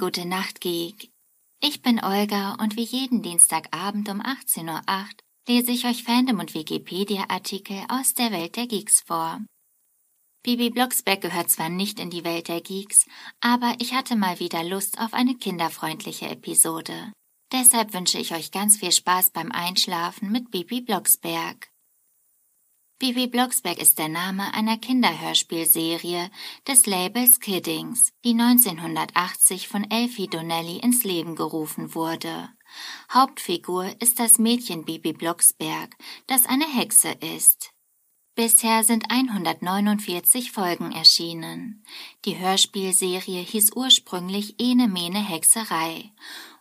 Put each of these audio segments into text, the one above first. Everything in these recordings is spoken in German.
Gute Nacht Geek. Ich bin Olga und wie jeden Dienstagabend um 18.08 Uhr lese ich euch Fandom und Wikipedia-Artikel aus der Welt der Geeks vor. Bibi Blocksberg gehört zwar nicht in die Welt der Geeks, aber ich hatte mal wieder Lust auf eine kinderfreundliche Episode. Deshalb wünsche ich euch ganz viel Spaß beim Einschlafen mit Bibi Blocksberg. Bibi Blocksberg ist der Name einer Kinderhörspielserie des Labels Kiddings, die 1980 von Elfie Donnelly ins Leben gerufen wurde. Hauptfigur ist das Mädchen Bibi Blocksberg, das eine Hexe ist. Bisher sind 149 Folgen erschienen. Die Hörspielserie hieß ursprünglich Ene Mene Hexerei.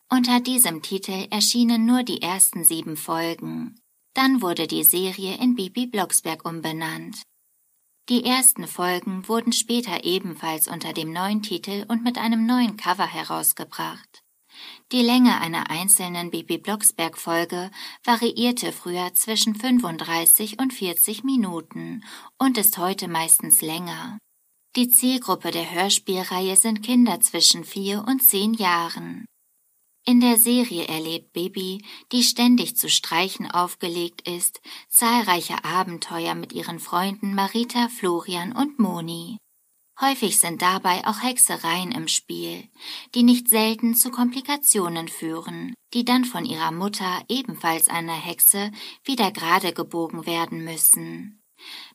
Unter diesem Titel erschienen nur die ersten sieben Folgen. Dann wurde die Serie in Bibi Blocksberg umbenannt. Die ersten Folgen wurden später ebenfalls unter dem neuen Titel und mit einem neuen Cover herausgebracht. Die Länge einer einzelnen Bibi Blocksberg Folge variierte früher zwischen 35 und 40 Minuten und ist heute meistens länger. Die Zielgruppe der Hörspielreihe sind Kinder zwischen vier und zehn Jahren. In der Serie erlebt Bibi, die ständig zu Streichen aufgelegt ist, zahlreiche Abenteuer mit ihren Freunden Marita, Florian und Moni. Häufig sind dabei auch Hexereien im Spiel, die nicht selten zu Komplikationen führen, die dann von ihrer Mutter, ebenfalls einer Hexe, wieder gerade gebogen werden müssen.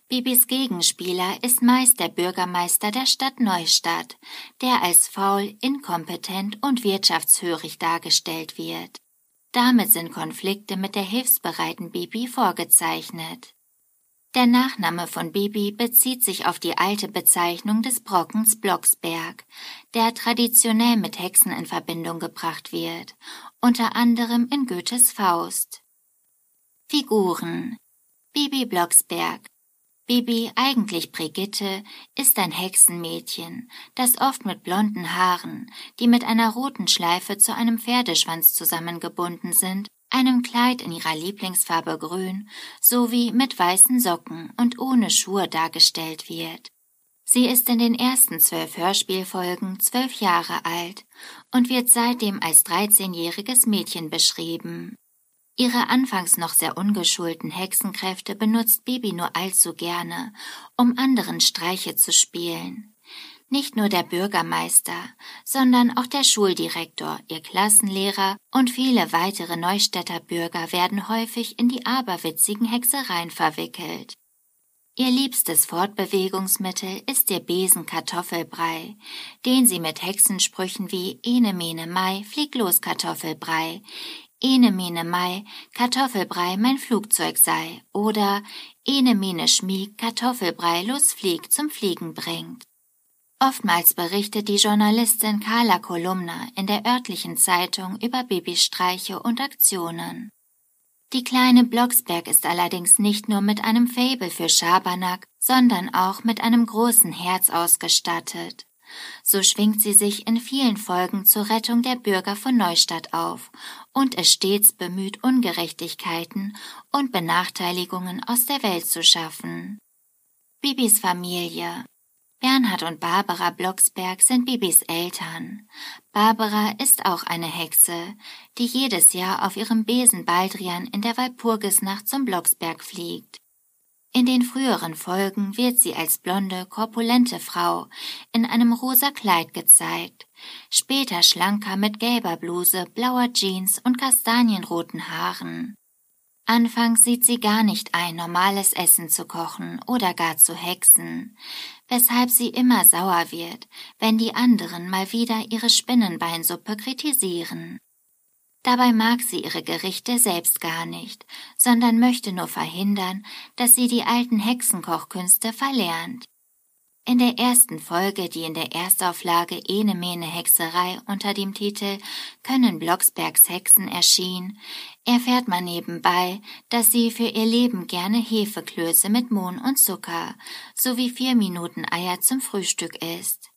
Bibis Gegenspieler ist meist der Bürgermeister der Stadt Neustadt, der als faul, inkompetent und wirtschaftshörig dargestellt wird. Damit sind Konflikte mit der hilfsbereiten Bibi vorgezeichnet. Der Nachname von Bibi bezieht sich auf die alte Bezeichnung des Brockens Blocksberg, der traditionell mit Hexen in Verbindung gebracht wird, unter anderem in Goethes Faust. Figuren Bibi Blocksberg Bibi, eigentlich Brigitte, ist ein Hexenmädchen, das oft mit blonden Haaren, die mit einer roten Schleife zu einem Pferdeschwanz zusammengebunden sind, einem Kleid in ihrer Lieblingsfarbe grün sowie mit weißen Socken und ohne Schuhe dargestellt wird. Sie ist in den ersten zwölf Hörspielfolgen zwölf Jahre alt und wird seitdem als 13-jähriges Mädchen beschrieben. Ihre anfangs noch sehr ungeschulten Hexenkräfte benutzt Bibi nur allzu gerne, um anderen Streiche zu spielen. Nicht nur der Bürgermeister, sondern auch der Schuldirektor, ihr Klassenlehrer und viele weitere Neustädter Bürger werden häufig in die aberwitzigen Hexereien verwickelt. Ihr liebstes Fortbewegungsmittel ist der Besen-Kartoffelbrei, den sie mit Hexensprüchen wie Ene Mene Mai, flieg los Kartoffelbrei, Ene Mene Mai, Kartoffelbrei mein Flugzeug sei oder Ene Mene Schmieg, Kartoffelbrei los flieg zum Fliegen bringt. Oftmals berichtet die Journalistin Carla Kolumna in der örtlichen Zeitung über Babystreiche und Aktionen. Die kleine Blocksberg ist allerdings nicht nur mit einem Fabel für Schabernack, sondern auch mit einem großen Herz ausgestattet. So schwingt sie sich in vielen Folgen zur Rettung der Bürger von Neustadt auf und ist stets bemüht, Ungerechtigkeiten und Benachteiligungen aus der Welt zu schaffen. Bibis Familie Bernhard und Barbara Blocksberg sind Bibis Eltern. Barbara ist auch eine Hexe, die jedes Jahr auf ihrem Besen Baldrian in der Walpurgisnacht zum Blocksberg fliegt. In den früheren Folgen wird sie als blonde, korpulente Frau in einem rosa Kleid gezeigt, später schlanker mit gelber Bluse, blauer Jeans und kastanienroten Haaren. Anfangs sieht sie gar nicht ein, normales Essen zu kochen oder gar zu hexen, weshalb sie immer sauer wird, wenn die anderen mal wieder ihre Spinnenbeinsuppe kritisieren. Dabei mag sie ihre Gerichte selbst gar nicht, sondern möchte nur verhindern, dass sie die alten Hexenkochkünste verlernt. In der ersten Folge, die in der Erstauflage Ene Mene Hexerei unter dem Titel Können Blocksbergs Hexen erschien, erfährt man nebenbei, dass sie für ihr Leben gerne Hefeklöße mit Mohn und Zucker sowie vier Minuten Eier zum Frühstück isst.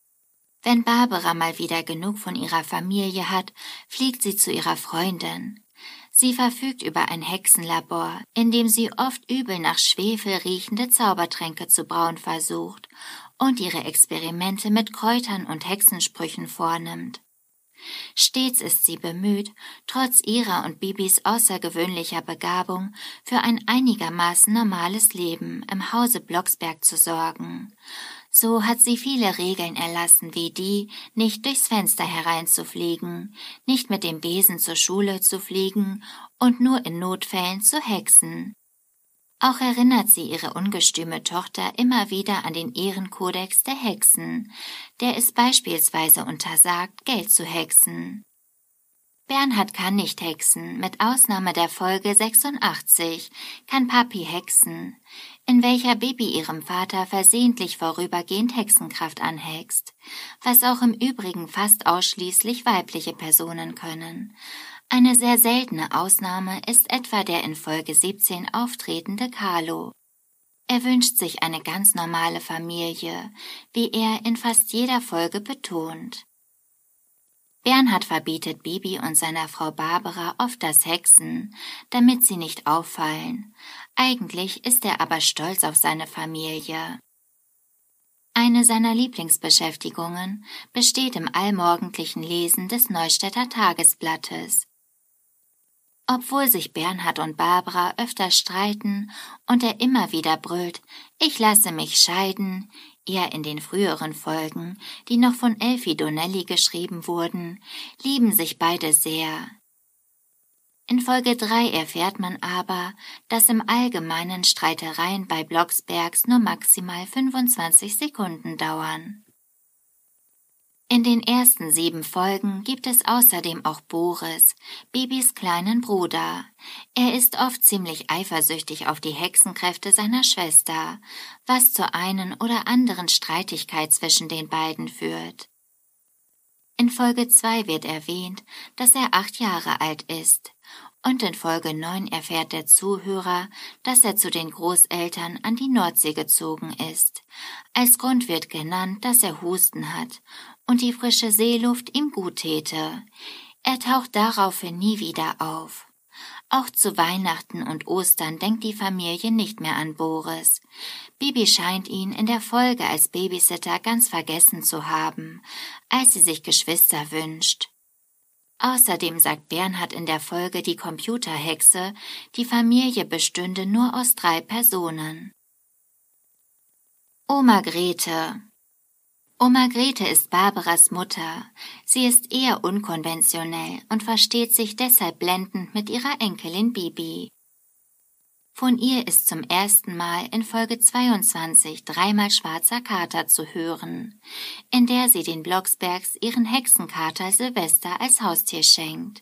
Wenn Barbara mal wieder genug von ihrer Familie hat, fliegt sie zu ihrer Freundin. Sie verfügt über ein Hexenlabor, in dem sie oft übel nach Schwefel riechende Zaubertränke zu brauen versucht und ihre Experimente mit Kräutern und Hexensprüchen vornimmt. Stets ist sie bemüht, trotz ihrer und Bibis außergewöhnlicher Begabung für ein einigermaßen normales Leben im Hause Blocksberg zu sorgen. So hat sie viele Regeln erlassen, wie die, nicht durchs Fenster hereinzufliegen, nicht mit dem Besen zur Schule zu fliegen und nur in Notfällen zu hexen. Auch erinnert sie ihre ungestüme Tochter immer wieder an den Ehrenkodex der Hexen, der es beispielsweise untersagt, Geld zu hexen. Bernhard kann nicht hexen, mit Ausnahme der Folge 86 kann Papi hexen, in welcher Bibi ihrem Vater versehentlich vorübergehend Hexenkraft anhext, was auch im Übrigen fast ausschließlich weibliche Personen können, eine sehr seltene Ausnahme ist etwa der in Folge 17 auftretende Carlo. Er wünscht sich eine ganz normale Familie, wie er in fast jeder Folge betont. Bernhard verbietet Bibi und seiner Frau Barbara oft das Hexen, damit sie nicht auffallen. Eigentlich ist er aber stolz auf seine Familie. Eine seiner Lieblingsbeschäftigungen besteht im allmorgendlichen Lesen des Neustädter Tagesblattes. Obwohl sich Bernhard und Barbara öfter streiten und er immer wieder brüllt, ich lasse mich scheiden, eher in den früheren Folgen, die noch von Elfie Donnelly geschrieben wurden, lieben sich beide sehr. In Folge 3 erfährt man aber, dass im Allgemeinen Streitereien bei Blocksbergs nur maximal 25 Sekunden dauern. In den ersten sieben Folgen gibt es außerdem auch Boris, Bibis kleinen Bruder. Er ist oft ziemlich eifersüchtig auf die Hexenkräfte seiner Schwester, was zu einen oder anderen Streitigkeit zwischen den beiden führt. In Folge zwei wird erwähnt, dass er acht Jahre alt ist, und in Folge neun erfährt der Zuhörer, dass er zu den Großeltern an die Nordsee gezogen ist. Als Grund wird genannt, dass er Husten hat und die frische Seeluft ihm gut täte. Er taucht daraufhin nie wieder auf. Auch zu Weihnachten und Ostern denkt die Familie nicht mehr an Boris. Bibi scheint ihn in der Folge als Babysitter ganz vergessen zu haben, als sie sich Geschwister wünscht. Außerdem sagt Bernhard in der Folge die Computerhexe, die Familie bestünde nur aus drei Personen. Oma Grete Oma Grete ist Barbaras Mutter. Sie ist eher unkonventionell und versteht sich deshalb blendend mit ihrer Enkelin Bibi. Von ihr ist zum ersten Mal in Folge 22 dreimal Schwarzer Kater zu hören, in der sie den Blocksbergs ihren Hexenkater Silvester als Haustier schenkt.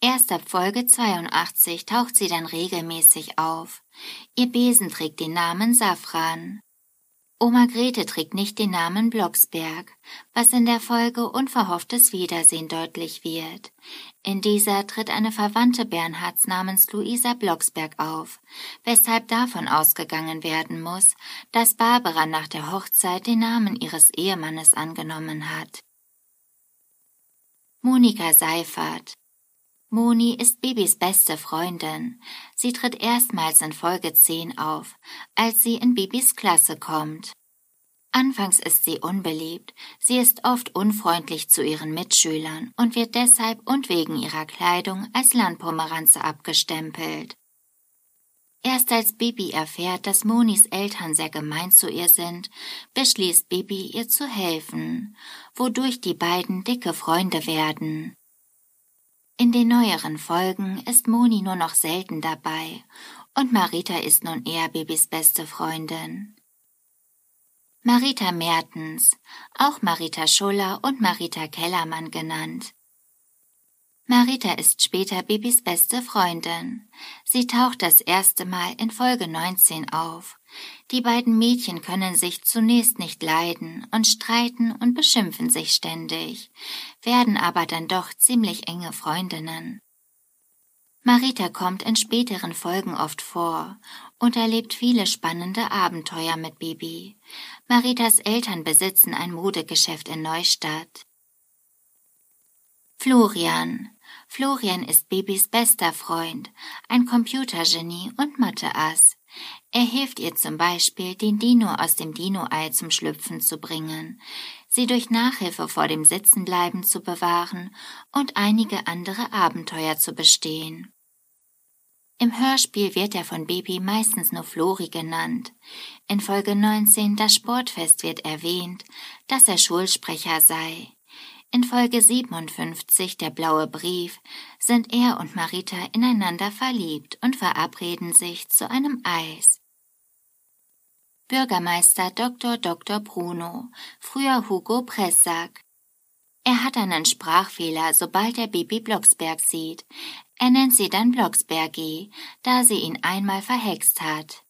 Erst ab Folge 82 taucht sie dann regelmäßig auf. Ihr Besen trägt den Namen Safran. Oma Grete trägt nicht den Namen Blocksberg, was in der Folge unverhofftes Wiedersehen deutlich wird. In dieser tritt eine Verwandte Bernhards namens Luisa Blocksberg auf, weshalb davon ausgegangen werden muss, dass Barbara nach der Hochzeit den Namen ihres Ehemannes angenommen hat. Monika Seifert Moni ist Bibis beste Freundin. Sie tritt erstmals in Folge 10 auf, als sie in Bibis Klasse kommt. Anfangs ist sie unbeliebt, sie ist oft unfreundlich zu ihren Mitschülern und wird deshalb und wegen ihrer Kleidung als Landpomeranze abgestempelt. Erst als Bibi erfährt, dass Monis Eltern sehr gemein zu ihr sind, beschließt Bibi, ihr zu helfen, wodurch die beiden dicke Freunde werden. In den neueren Folgen ist Moni nur noch selten dabei und Marita ist nun eher Bibis beste Freundin. Marita Mertens, auch Marita Schuller und Marita Kellermann genannt, Marita ist später Bibis beste Freundin. Sie taucht das erste Mal in Folge 19 auf. Die beiden Mädchen können sich zunächst nicht leiden und streiten und beschimpfen sich ständig, werden aber dann doch ziemlich enge Freundinnen. Marita kommt in späteren Folgen oft vor und erlebt viele spannende Abenteuer mit Bibi. Maritas Eltern besitzen ein Modegeschäft in Neustadt. Florian. Florian ist Bibis bester Freund, ein Computergenie und Matheass. Er hilft ihr zum Beispiel, den Dino aus dem Dino-Ei zum Schlüpfen zu bringen. sie durch Nachhilfe vor dem Sitzenbleiben zu bewahren und einige andere Abenteuer zu bestehen. Im Hörspiel wird er von Baby meistens nur Flori genannt. In Folge 19 das Sportfest wird erwähnt, dass er Schulsprecher sei. In Folge 57 der blaue Brief sind er und Marita ineinander verliebt und verabreden sich zu einem Eis. Bürgermeister Dr. Dr. Bruno, früher Hugo Pressack. Er hat einen Sprachfehler, sobald er Bibi Blocksberg sieht. Er nennt sie dann Blocksbergi, da sie ihn einmal verhext hat.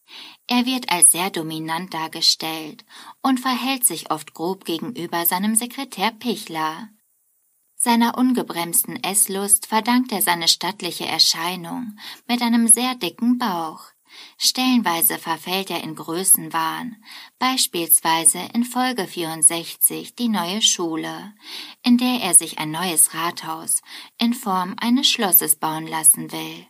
Er wird als sehr dominant dargestellt und verhält sich oft grob gegenüber seinem Sekretär Pichler. Seiner ungebremsten Esslust verdankt er seine stattliche Erscheinung mit einem sehr dicken Bauch. Stellenweise verfällt er in Größenwahn, beispielsweise in Folge 64 die neue Schule, in der er sich ein neues Rathaus in Form eines Schlosses bauen lassen will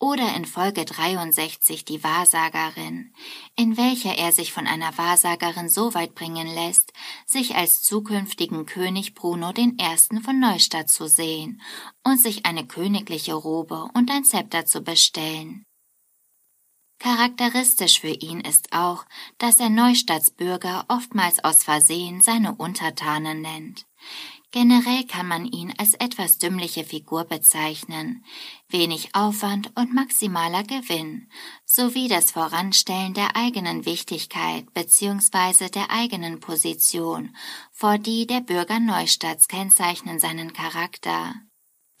oder in Folge 63 die Wahrsagerin, in welcher er sich von einer Wahrsagerin so weit bringen lässt, sich als zukünftigen König Bruno I. von Neustadt zu sehen und sich eine königliche Robe und ein Zepter zu bestellen. Charakteristisch für ihn ist auch, dass er Neustadtsbürger oftmals aus Versehen seine Untertanen nennt. Generell kann man ihn als etwas dümmliche Figur bezeichnen, wenig Aufwand und maximaler Gewinn, sowie das Voranstellen der eigenen Wichtigkeit bzw. der eigenen Position vor die der Bürger Neustadts kennzeichnen seinen Charakter.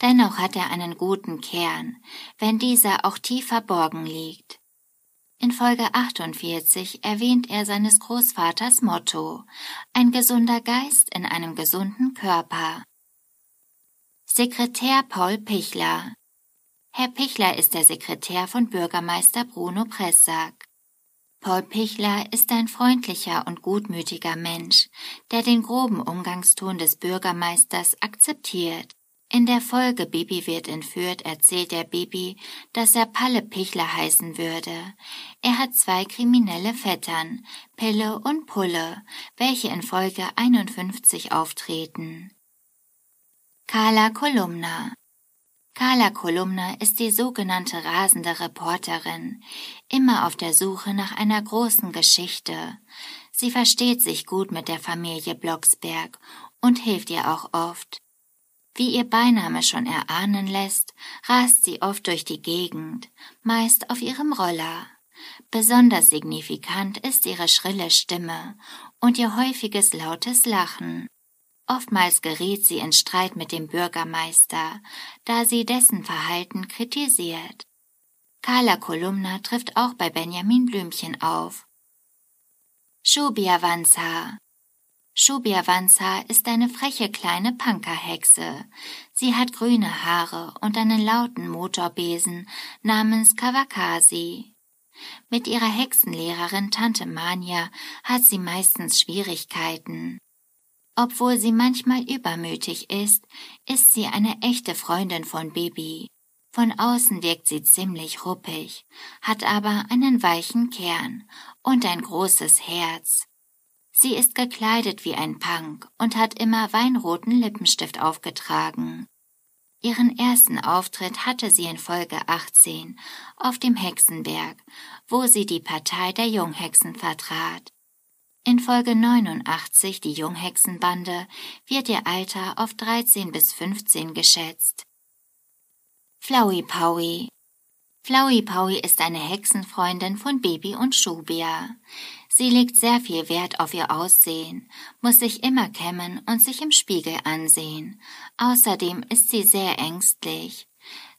Dennoch hat er einen guten Kern, wenn dieser auch tief verborgen liegt. In Folge 48 erwähnt er seines Großvaters Motto Ein gesunder Geist in einem gesunden Körper. Sekretär Paul Pichler Herr Pichler ist der Sekretär von Bürgermeister Bruno Pressack. Paul Pichler ist ein freundlicher und gutmütiger Mensch, der den groben Umgangston des Bürgermeisters akzeptiert. In der Folge Bibi wird entführt, erzählt der Bibi, dass er Palle Pichler heißen würde. Er hat zwei kriminelle Vettern, Pille und Pulle, welche in Folge 51 auftreten. Carla Kolumna Carla Kolumna ist die sogenannte rasende Reporterin, immer auf der Suche nach einer großen Geschichte. Sie versteht sich gut mit der Familie Blocksberg und hilft ihr auch oft. Wie ihr Beiname schon erahnen lässt, rast sie oft durch die Gegend, meist auf ihrem Roller. Besonders signifikant ist ihre schrille Stimme und ihr häufiges lautes Lachen. Oftmals gerät sie in Streit mit dem Bürgermeister, da sie dessen Verhalten kritisiert. Carla Kolumna trifft auch bei Benjamin Blümchen auf. Schubiavanza Schubiavanza ist eine freche kleine Punkerhexe. Sie hat grüne Haare und einen lauten Motorbesen namens Kawakasi. Mit ihrer Hexenlehrerin Tante Mania hat sie meistens Schwierigkeiten. Obwohl sie manchmal übermütig ist, ist sie eine echte Freundin von Bibi. Von außen wirkt sie ziemlich ruppig, hat aber einen weichen Kern und ein großes Herz. Sie ist gekleidet wie ein Punk und hat immer weinroten Lippenstift aufgetragen. Ihren ersten Auftritt hatte sie in Folge 18 auf dem Hexenberg, wo sie die Partei der Junghexen vertrat. In Folge 89, die Junghexenbande, wird ihr Alter auf 13 bis 15 geschätzt. Flowey Powie Flowey Powie ist eine Hexenfreundin von Baby und Schubia. Sie legt sehr viel Wert auf ihr Aussehen, muss sich immer kämmen und sich im Spiegel ansehen. Außerdem ist sie sehr ängstlich.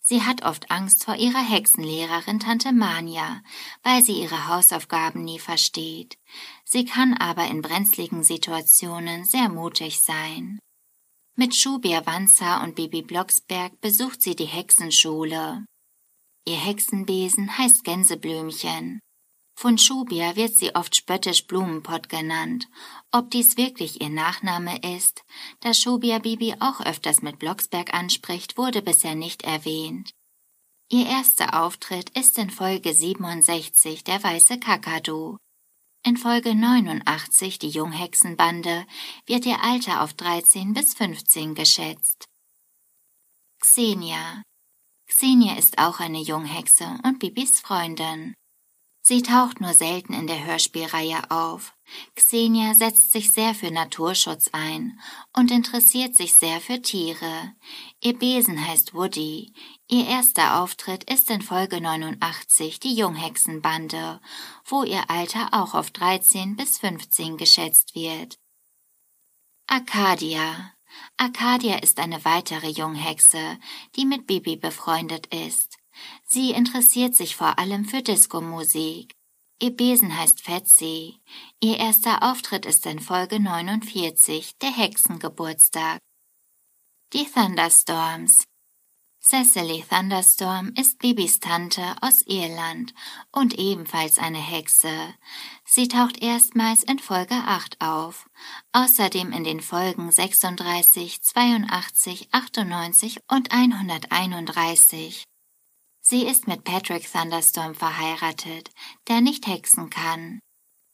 Sie hat oft Angst vor ihrer Hexenlehrerin Tante Mania, weil sie ihre Hausaufgaben nie versteht. Sie kann aber in brenzligen Situationen sehr mutig sein. Mit Schubia Wanzer und Bibi Blocksberg besucht sie die Hexenschule. Ihr Hexenbesen heißt Gänseblümchen. Von Schubia wird sie oft spöttisch Blumenpott genannt. Ob dies wirklich ihr Nachname ist, da Schubia Bibi auch öfters mit Blocksberg anspricht, wurde bisher nicht erwähnt. Ihr erster Auftritt ist in Folge 67 der weiße Kakadu. In Folge 89, die Junghexenbande, wird ihr Alter auf 13 bis 15 geschätzt. Xenia. Xenia ist auch eine Junghexe und Bibis Freundin. Sie taucht nur selten in der Hörspielreihe auf. Xenia setzt sich sehr für Naturschutz ein und interessiert sich sehr für Tiere. Ihr Besen heißt Woody. Ihr erster Auftritt ist in Folge 89 die Junghexenbande, wo ihr Alter auch auf 13 bis 15 geschätzt wird. Arcadia. Arcadia ist eine weitere Junghexe, die mit Bibi befreundet ist. Sie interessiert sich vor allem für Diskomusik. Ihr Besen heißt Fetzi. Ihr erster Auftritt ist in Folge 49, der Hexengeburtstag. Die Thunderstorms. Cecily Thunderstorm ist Bibis Tante aus Irland und ebenfalls eine Hexe. Sie taucht erstmals in Folge 8 auf, außerdem in den Folgen 36, 82, 98 und 131. Sie ist mit Patrick Thunderstorm verheiratet, der nicht hexen kann.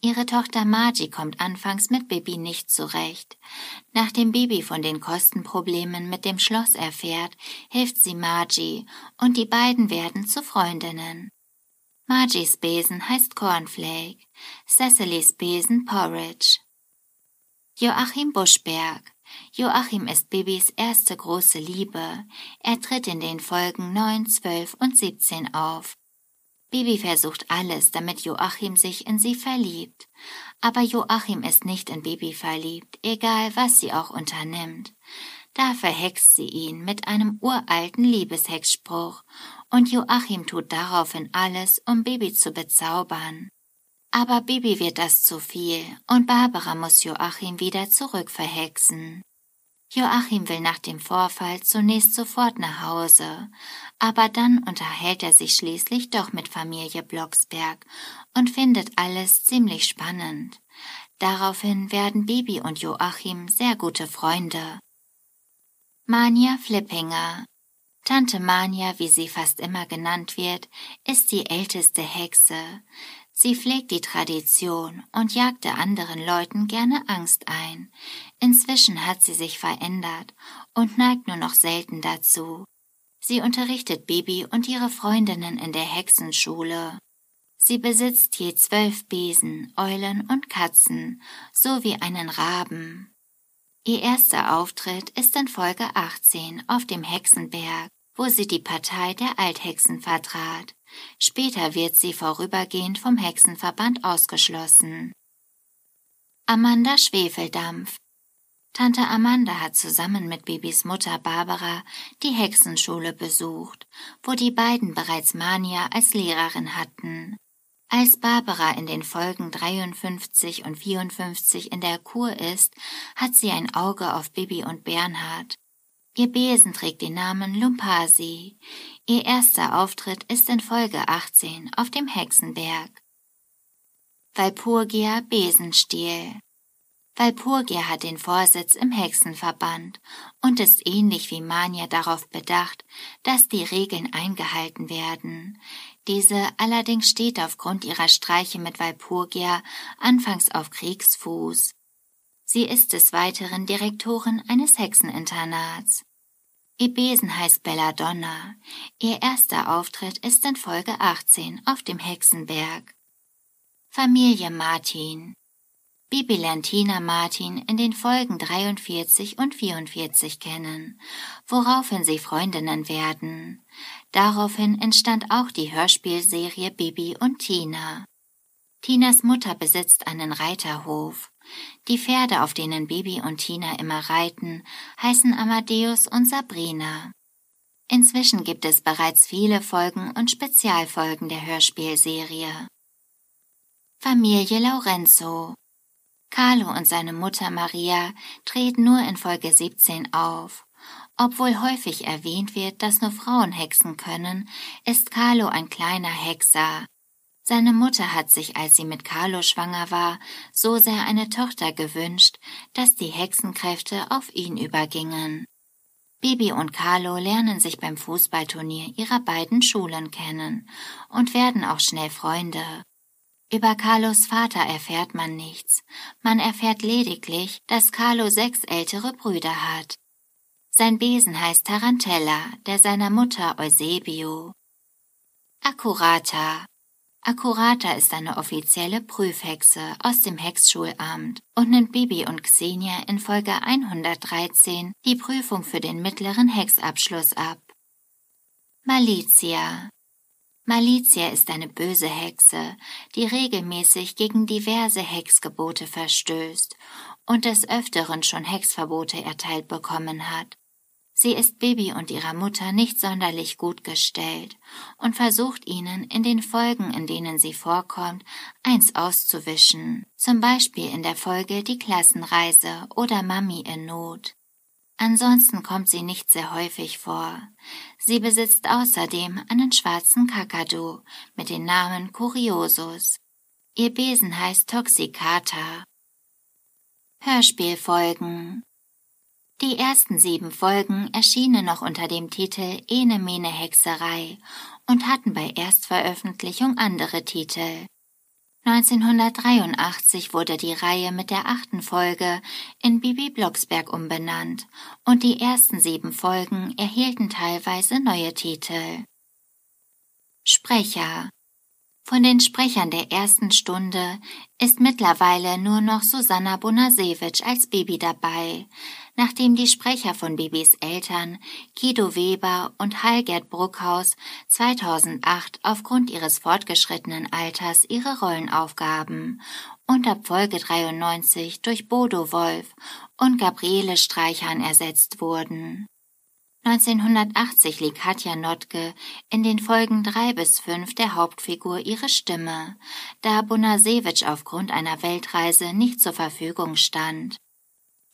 Ihre Tochter Margie kommt anfangs mit Bibi nicht zurecht. Nachdem Bibi von den Kostenproblemen mit dem Schloss erfährt, hilft sie Margie und die beiden werden zu Freundinnen. Margies Besen heißt Cornflake, Cecilys Besen Porridge. Joachim Buschberg Joachim ist Bibis erste große Liebe. Er tritt in den Folgen 9, 12 und 17 auf. Bibi versucht alles, damit Joachim sich in sie verliebt. Aber Joachim ist nicht in Bibi verliebt, egal was sie auch unternimmt. Da verhext sie ihn mit einem uralten Liebeshexspruch, und Joachim tut daraufhin alles, um Bibi zu bezaubern. Aber Bibi wird das zu viel und Barbara muss Joachim wieder zurückverhexen. Joachim will nach dem Vorfall zunächst sofort nach Hause, aber dann unterhält er sich schließlich doch mit Familie Blocksberg und findet alles ziemlich spannend. Daraufhin werden Bibi und Joachim sehr gute Freunde. Mania Flippinger Tante Mania, wie sie fast immer genannt wird, ist die älteste Hexe. Sie pflegt die Tradition und jagte anderen Leuten gerne Angst ein. Inzwischen hat sie sich verändert und neigt nur noch selten dazu. Sie unterrichtet Bibi und ihre Freundinnen in der Hexenschule. Sie besitzt je zwölf Besen, Eulen und Katzen sowie einen Raben. Ihr erster Auftritt ist in Folge 18 auf dem Hexenberg, wo sie die Partei der Althexen vertrat. Später wird sie vorübergehend vom Hexenverband ausgeschlossen. Amanda Schwefeldampf Tante Amanda hat zusammen mit Bibis Mutter Barbara die Hexenschule besucht, wo die beiden bereits Mania als Lehrerin hatten. Als Barbara in den Folgen 53 und 54 in der Kur ist, hat sie ein Auge auf Bibi und Bernhard. Ihr Besen trägt den Namen Lumpasi. Ihr erster Auftritt ist in Folge 18 auf dem Hexenberg. Walpurgia Besenstiel Walpurgia hat den Vorsitz im Hexenverband und ist ähnlich wie Mania darauf bedacht, dass die Regeln eingehalten werden. Diese allerdings steht aufgrund ihrer Streiche mit Walpurgia anfangs auf Kriegsfuß. Sie ist des Weiteren Direktorin eines Hexeninternats. Ihr Besen heißt Belladonna. Ihr erster Auftritt ist in Folge 18 auf dem Hexenberg. Familie Martin Bibi lernt Tina Martin in den Folgen 43 und 44 kennen, woraufhin sie Freundinnen werden. Daraufhin entstand auch die Hörspielserie Bibi und Tina. Tinas Mutter besitzt einen Reiterhof. Die Pferde, auf denen Bibi und Tina immer reiten, heißen Amadeus und Sabrina. Inzwischen gibt es bereits viele Folgen und Spezialfolgen der Hörspielserie. Familie Lorenzo Carlo und seine Mutter Maria treten nur in Folge 17 auf. Obwohl häufig erwähnt wird, dass nur Frauen hexen können, ist Carlo ein kleiner Hexer. Seine Mutter hat sich, als sie mit Carlo schwanger war, so sehr eine Tochter gewünscht, dass die Hexenkräfte auf ihn übergingen. Bibi und Carlo lernen sich beim Fußballturnier ihrer beiden Schulen kennen und werden auch schnell Freunde. Über Carlos Vater erfährt man nichts, man erfährt lediglich, dass Carlo sechs ältere Brüder hat. Sein Besen heißt Tarantella, der seiner Mutter Eusebio. Accurata. Accurata ist eine offizielle Prüfhexe aus dem Hexschulamt und nimmt Bibi und Xenia in Folge 113 die Prüfung für den mittleren Hexabschluss ab. Malizia. Malizia ist eine böse Hexe, die regelmäßig gegen diverse Hexgebote verstößt und des Öfteren schon Hexverbote erteilt bekommen hat. Sie ist Bibi und ihrer Mutter nicht sonderlich gut gestellt und versucht ihnen in den Folgen, in denen sie vorkommt, eins auszuwischen, zum Beispiel in der Folge Die Klassenreise oder Mami in Not. Ansonsten kommt sie nicht sehr häufig vor. Sie besitzt außerdem einen schwarzen Kakadu mit dem Namen Curiosus. Ihr Besen heißt Toxicata. Hörspielfolgen Die ersten sieben Folgen erschienen noch unter dem Titel Ene Mene Hexerei und hatten bei Erstveröffentlichung andere Titel. 1983 wurde die Reihe mit der achten Folge in Bibi Blocksberg umbenannt und die ersten sieben Folgen erhielten teilweise neue Titel. Sprecher Von den Sprechern der ersten Stunde ist mittlerweile nur noch Susanna Bonasewitsch als Bibi dabei, nachdem die Sprecher von Bibis Eltern, Guido Weber und Heilgert Bruckhaus 2008 aufgrund ihres fortgeschrittenen Alters ihre Rollen aufgaben und ab Folge 93 durch Bodo Wolf und Gabriele Streichern ersetzt wurden. 1980 lieh Katja Notke in den Folgen drei bis fünf der Hauptfigur ihre Stimme, da Bonasewitsch aufgrund einer Weltreise nicht zur Verfügung stand.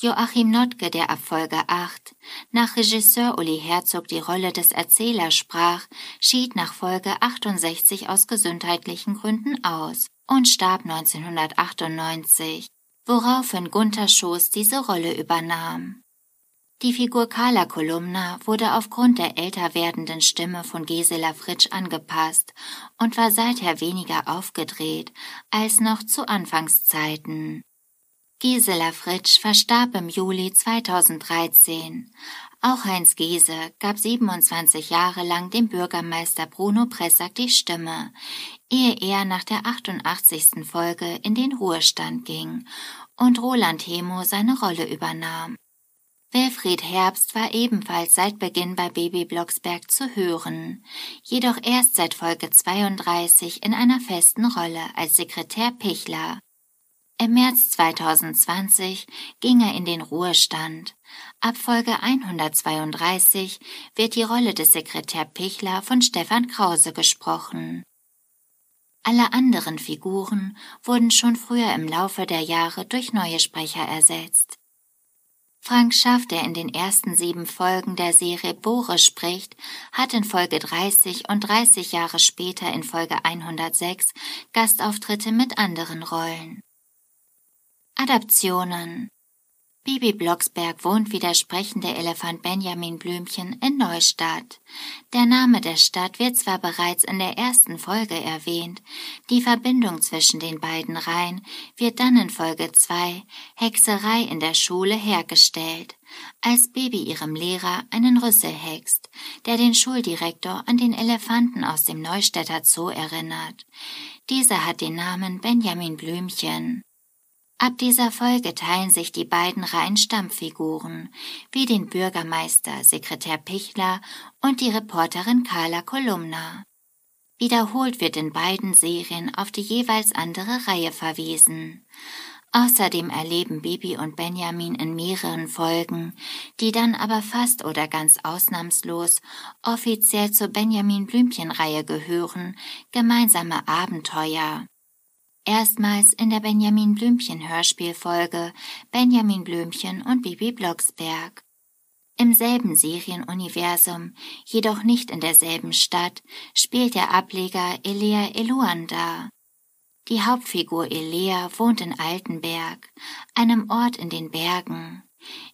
Joachim Notke, der ab Folge 8 nach Regisseur Uli Herzog die Rolle des Erzählers sprach, schied nach Folge 68 aus gesundheitlichen Gründen aus und starb 1998, woraufhin Gunther Schoß diese Rolle übernahm. Die Figur Carla Kolumna wurde aufgrund der älter werdenden Stimme von Gisela Fritsch angepasst und war seither weniger aufgedreht als noch zu Anfangszeiten. Gisela Fritsch verstarb im Juli 2013. Auch Heinz Giese gab 27 Jahre lang dem Bürgermeister Bruno Pressack die Stimme, ehe er nach der 88. Folge in den Ruhestand ging und Roland Hemo seine Rolle übernahm. Wilfried Herbst war ebenfalls seit Beginn bei Baby Blocksberg zu hören, jedoch erst seit Folge 32 in einer festen Rolle als Sekretär Pichler. Im März 2020 ging er in den Ruhestand. Ab Folge 132 wird die Rolle des Sekretär Pichler von Stefan Krause gesprochen. Alle anderen Figuren wurden schon früher im Laufe der Jahre durch neue Sprecher ersetzt. Frank Schaff, der in den ersten sieben Folgen der Serie Bore spricht, hat in Folge 30 und 30 Jahre später in Folge 106 Gastauftritte mit anderen Rollen. Adaptionen Bibi Blocksberg wohnt wie der sprechende Elefant Benjamin Blümchen in Neustadt. Der Name der Stadt wird zwar bereits in der ersten Folge erwähnt, die Verbindung zwischen den beiden Reihen wird dann in Folge 2 Hexerei in der Schule hergestellt, als Bibi ihrem Lehrer einen Rüssel hext, der den Schuldirektor an den Elefanten aus dem Neustädter Zoo erinnert. Dieser hat den Namen Benjamin Blümchen. Ab dieser Folge teilen sich die beiden Reihen Stammfiguren, wie den Bürgermeister, Sekretär Pichler und die Reporterin Carla Kolumna. Wiederholt wird in beiden Serien auf die jeweils andere Reihe verwiesen. Außerdem erleben Bibi und Benjamin in mehreren Folgen, die dann aber fast oder ganz ausnahmslos offiziell zur Benjamin Blümchen Reihe gehören, gemeinsame Abenteuer. Erstmals in der Benjamin Blümchen Hörspielfolge Benjamin Blümchen und Bibi Blocksberg. Im selben Serienuniversum, jedoch nicht in derselben Stadt, spielt der Ableger Elea Eluanda. Die Hauptfigur Elea wohnt in Altenberg, einem Ort in den Bergen.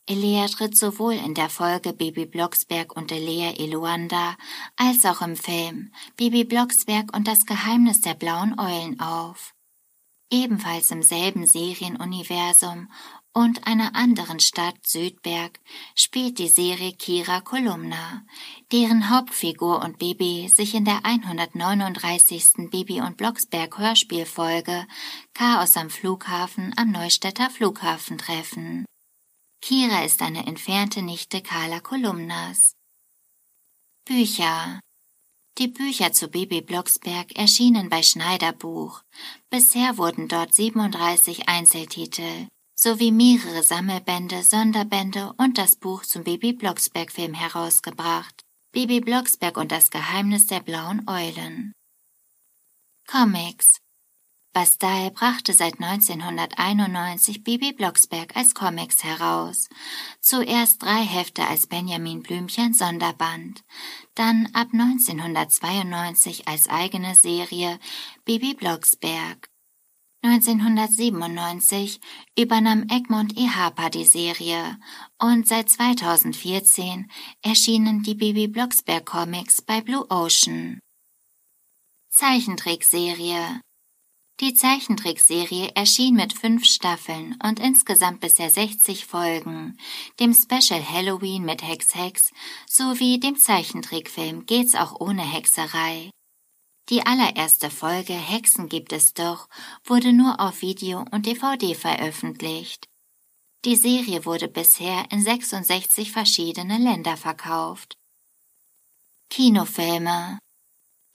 Elea tritt sowohl in der Folge Bibi Blocksberg und Elea Eluanda als auch im Film Bibi Blocksberg und das Geheimnis der blauen Eulen auf. Ebenfalls im selben Serienuniversum und einer anderen Stadt Südberg spielt die Serie Kira Kolumna, deren Hauptfigur und Bibi sich in der 139. Bibi und Blocksberg Hörspielfolge Chaos am Flughafen am Neustädter Flughafen treffen. Kira ist eine entfernte Nichte Carla Kolumnas. Bücher die Bücher zu Bibi Blocksberg erschienen bei Schneiderbuch. Bisher wurden dort 37 Einzeltitel sowie mehrere Sammelbände, Sonderbände und das Buch zum Bibi Blocksberg Film herausgebracht. Bibi Blocksberg und das Geheimnis der blauen Eulen. Comics Bastal brachte seit 1991 Bibi Blocksberg als Comics heraus. Zuerst drei Hefte als Benjamin Blümchen Sonderband, dann ab 1992 als eigene Serie Bibi Blocksberg. 1997 übernahm Egmont E. Harper die Serie und seit 2014 erschienen die Bibi Blocksberg Comics bei Blue Ocean. Zeichentrickserie die Zeichentrickserie erschien mit fünf Staffeln und insgesamt bisher 60 Folgen, dem Special Halloween mit Hex Hex sowie dem Zeichentrickfilm Geht's auch ohne Hexerei. Die allererste Folge Hexen gibt es doch wurde nur auf Video und DVD veröffentlicht. Die Serie wurde bisher in 66 verschiedene Länder verkauft. Kinofilme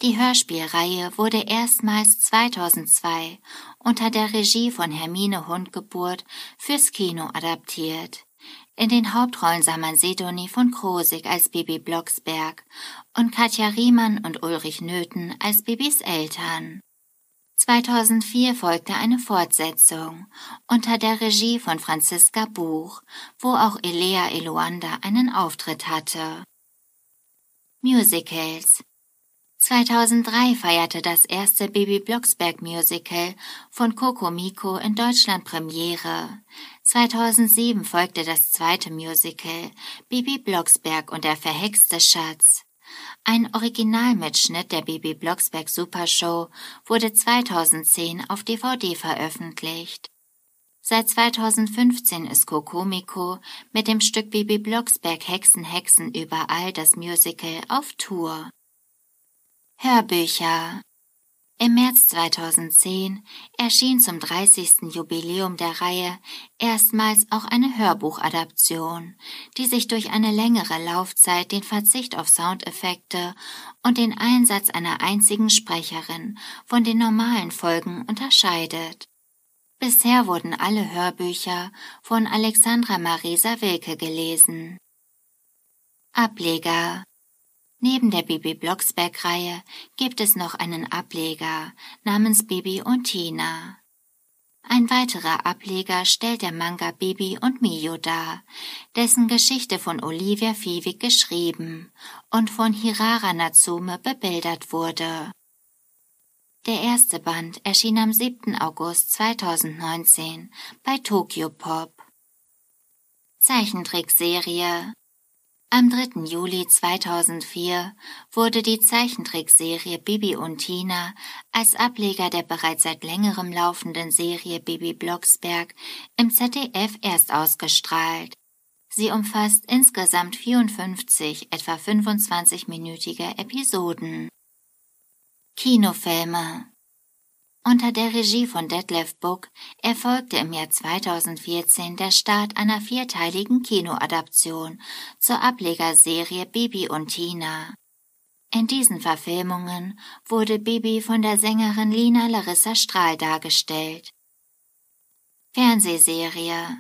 die Hörspielreihe wurde erstmals 2002 unter der Regie von Hermine Hundgeburt fürs Kino adaptiert. In den Hauptrollen sah man Sidonie von Krosig als Bibi Blocksberg und Katja Riemann und Ulrich Nöthen als Bibis Eltern. 2004 folgte eine Fortsetzung unter der Regie von Franziska Buch, wo auch Elea Eluanda einen Auftritt hatte. Musicals 2003 feierte das erste Baby Blocksberg Musical von Coco Miko in Deutschland Premiere. 2007 folgte das zweite Musical Baby Blocksberg und der verhexte Schatz. Ein Originalmitschnitt der Baby Blocksberg Supershow wurde 2010 auf DVD veröffentlicht. Seit 2015 ist Kokomiko mit dem Stück Baby Blocksberg Hexen Hexen überall das Musical auf Tour. Hörbücher Im März 2010 erschien zum 30. Jubiläum der Reihe erstmals auch eine Hörbuchadaption, die sich durch eine längere Laufzeit den Verzicht auf Soundeffekte und den Einsatz einer einzigen Sprecherin von den normalen Folgen unterscheidet. Bisher wurden alle Hörbücher von Alexandra Marisa Wilke gelesen. Ableger Neben der Bibi Blocksberg-Reihe gibt es noch einen Ableger namens Bibi und Tina. Ein weiterer Ableger stellt der Manga Bibi und Mio dar, dessen Geschichte von Olivia Fiewig geschrieben und von Hirara Natsume bebildert wurde. Der erste Band erschien am 7. August 2019 bei Tokyo Pop. Zeichentrickserie am 3. Juli 2004 wurde die Zeichentrickserie Bibi und Tina als Ableger der bereits seit längerem laufenden Serie Bibi Blocksberg im ZDF erst ausgestrahlt. Sie umfasst insgesamt 54 etwa 25-minütige Episoden. Kinofilme unter der Regie von Detlef Book erfolgte im Jahr 2014 der Start einer vierteiligen Kinoadaption zur Ablegerserie Bibi und Tina. In diesen Verfilmungen wurde Bibi von der Sängerin Lina Larissa Strahl dargestellt. Fernsehserie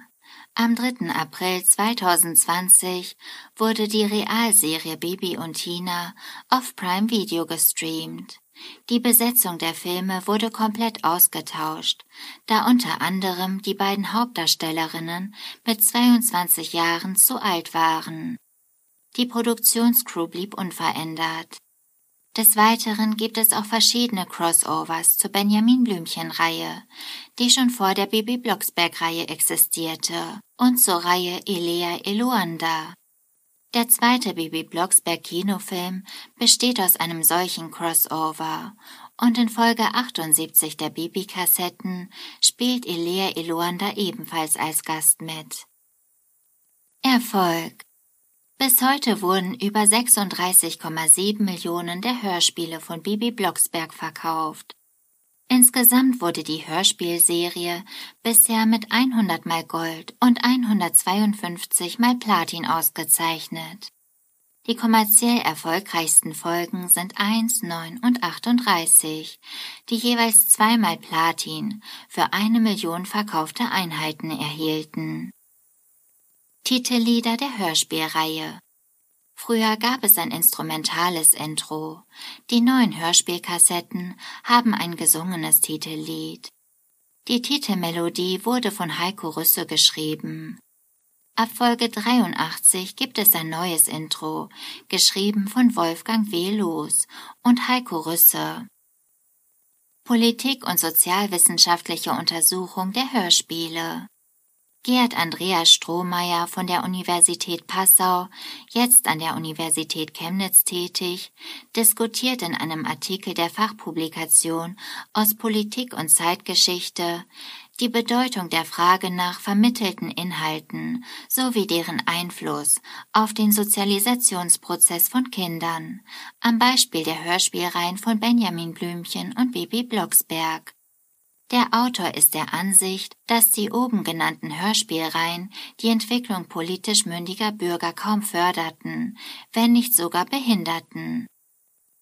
am 3. April 2020 wurde die Realserie Bibi und Tina auf Prime Video gestreamt. Die Besetzung der Filme wurde komplett ausgetauscht, da unter anderem die beiden Hauptdarstellerinnen mit 22 Jahren zu alt waren. Die Produktionscrew blieb unverändert. Des Weiteren gibt es auch verschiedene Crossovers zur Benjamin Blümchen-Reihe, die schon vor der Bibi Blocksberg-Reihe existierte, und zur Reihe Elea Eluanda. Der zweite Bibi Blocksberg Kinofilm besteht aus einem solchen Crossover und in Folge 78 der Bibi-Kassetten spielt Elea Eloanda ebenfalls als Gast mit. Erfolg bis heute wurden über 36,7 Millionen der Hörspiele von Bibi Blocksberg verkauft. Insgesamt wurde die Hörspielserie bisher mit 100 mal Gold und 152 mal Platin ausgezeichnet. Die kommerziell erfolgreichsten Folgen sind 1, 9 und 38, die jeweils zweimal Platin für eine Million verkaufte Einheiten erhielten. Titellieder der Hörspielreihe. Früher gab es ein instrumentales Intro. Die neuen Hörspielkassetten haben ein gesungenes Titellied. Die Titelmelodie wurde von Heiko Rüsse geschrieben. Ab Folge 83 gibt es ein neues Intro, geschrieben von Wolfgang. Loos und Heiko Rüsse. Politik und sozialwissenschaftliche Untersuchung der Hörspiele. Gerd Andreas Strohmeier von der Universität Passau, jetzt an der Universität Chemnitz tätig, diskutiert in einem Artikel der Fachpublikation aus Politik und Zeitgeschichte die Bedeutung der Frage nach vermittelten Inhalten sowie deren Einfluss auf den Sozialisationsprozess von Kindern, am Beispiel der Hörspielreihen von Benjamin Blümchen und Bibi Blocksberg. Der Autor ist der Ansicht, dass die oben genannten Hörspielreihen die Entwicklung politisch mündiger Bürger kaum förderten, wenn nicht sogar behinderten.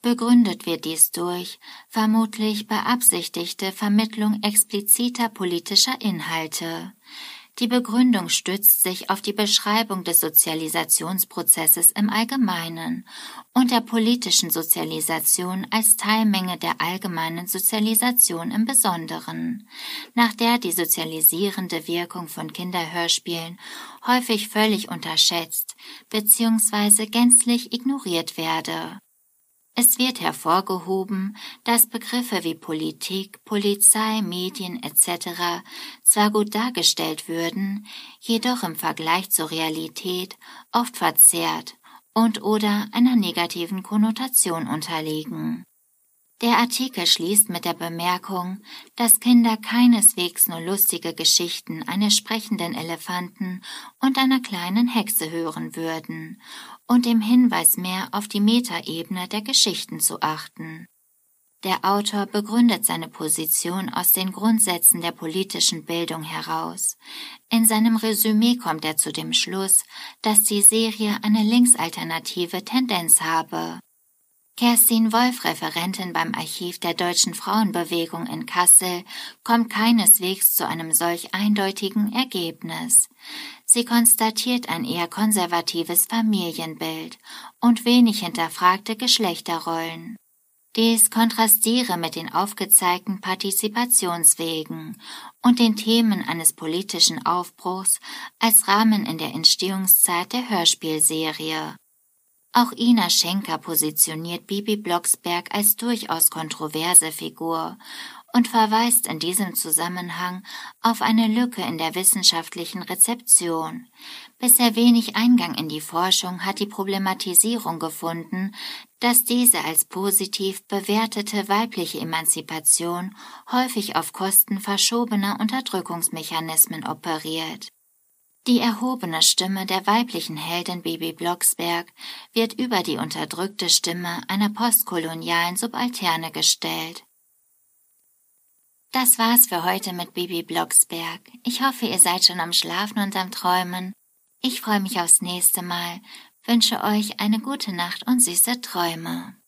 Begründet wird dies durch vermutlich beabsichtigte Vermittlung expliziter politischer Inhalte. Die Begründung stützt sich auf die Beschreibung des Sozialisationsprozesses im Allgemeinen und der politischen Sozialisation als Teilmenge der allgemeinen Sozialisation im Besonderen, nach der die sozialisierende Wirkung von Kinderhörspielen häufig völlig unterschätzt bzw. gänzlich ignoriert werde. Es wird hervorgehoben, dass Begriffe wie Politik, Polizei, Medien etc. zwar gut dargestellt würden, jedoch im Vergleich zur Realität oft verzerrt und oder einer negativen Konnotation unterliegen. Der Artikel schließt mit der Bemerkung, dass Kinder keineswegs nur lustige Geschichten eines sprechenden Elefanten und einer kleinen Hexe hören würden und dem Hinweis mehr auf die Metaebene der Geschichten zu achten. Der Autor begründet seine Position aus den Grundsätzen der politischen Bildung heraus. In seinem Resümee kommt er zu dem Schluss, dass die Serie eine linksalternative Tendenz habe. Kerstin Wolf, Referentin beim Archiv der Deutschen Frauenbewegung in Kassel, kommt keineswegs zu einem solch eindeutigen Ergebnis. Sie konstatiert ein eher konservatives Familienbild und wenig hinterfragte Geschlechterrollen. Dies kontrastiere mit den aufgezeigten Partizipationswegen und den Themen eines politischen Aufbruchs als Rahmen in der Entstehungszeit der Hörspielserie. Auch Ina Schenker positioniert Bibi Blocksberg als durchaus kontroverse Figur und verweist in diesem Zusammenhang auf eine Lücke in der wissenschaftlichen Rezeption. Bisher wenig Eingang in die Forschung hat die Problematisierung gefunden, dass diese als positiv bewertete weibliche Emanzipation häufig auf Kosten verschobener Unterdrückungsmechanismen operiert. Die erhobene Stimme der weiblichen Heldin Bibi Blocksberg wird über die unterdrückte Stimme einer postkolonialen Subalterne gestellt. Das war's für heute mit Bibi Blocksberg. Ich hoffe, ihr seid schon am Schlafen und am Träumen. Ich freue mich aufs nächste Mal, wünsche euch eine gute Nacht und süße Träume.